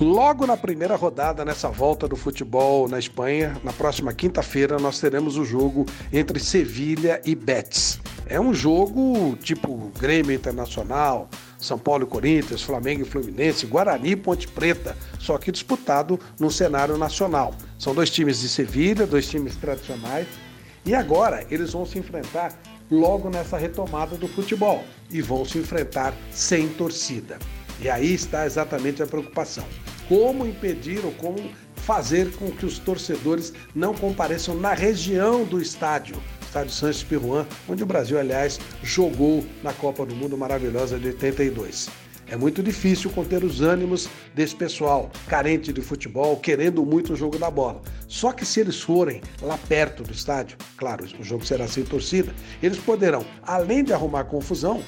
Logo na primeira rodada, nessa volta do futebol na Espanha, na próxima quinta-feira, nós teremos o jogo entre Sevilha e Betis. É um jogo tipo Grêmio Internacional, São Paulo e Corinthians, Flamengo e Fluminense, Guarani e Ponte Preta, só que disputado no cenário nacional. São dois times de Sevilha, dois times tradicionais, e agora eles vão se enfrentar logo nessa retomada do futebol e vão se enfrentar sem torcida. E aí está exatamente a preocupação. Como impedir ou como fazer com que os torcedores não compareçam na região do estádio, estádio Santos Pirruan, onde o Brasil, aliás, jogou na Copa do Mundo maravilhosa de 82. É muito difícil conter os ânimos desse pessoal, carente de futebol, querendo muito o jogo da bola. Só que se eles forem lá perto do estádio, claro, o jogo será sem torcida, eles poderão, além de arrumar confusão,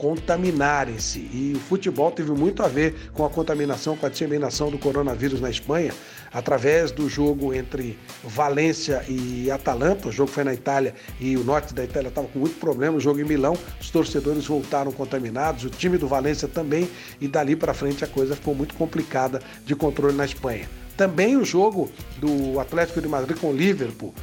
contaminarem-se. E o futebol teve muito a ver com a contaminação, com a disseminação do coronavírus na Espanha, através do jogo entre Valência e Atalanta. O jogo foi na Itália e o norte da Itália estava com muito problema. O jogo em Milão, os torcedores voltaram contaminados, o time do Valência também, e dali para frente a coisa ficou muito complicada de controle na Espanha. Também o jogo do Atlético de Madrid com o Liverpool.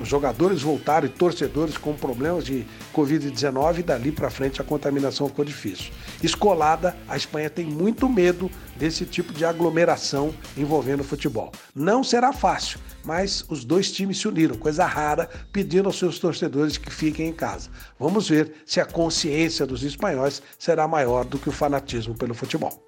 Os jogadores voltaram e torcedores com problemas de Covid-19 e dali para frente a contaminação ficou difícil. Escolada, a Espanha tem muito medo desse tipo de aglomeração envolvendo futebol. Não será fácil, mas os dois times se uniram, coisa rara, pedindo aos seus torcedores que fiquem em casa. Vamos ver se a consciência dos espanhóis será maior do que o fanatismo pelo futebol.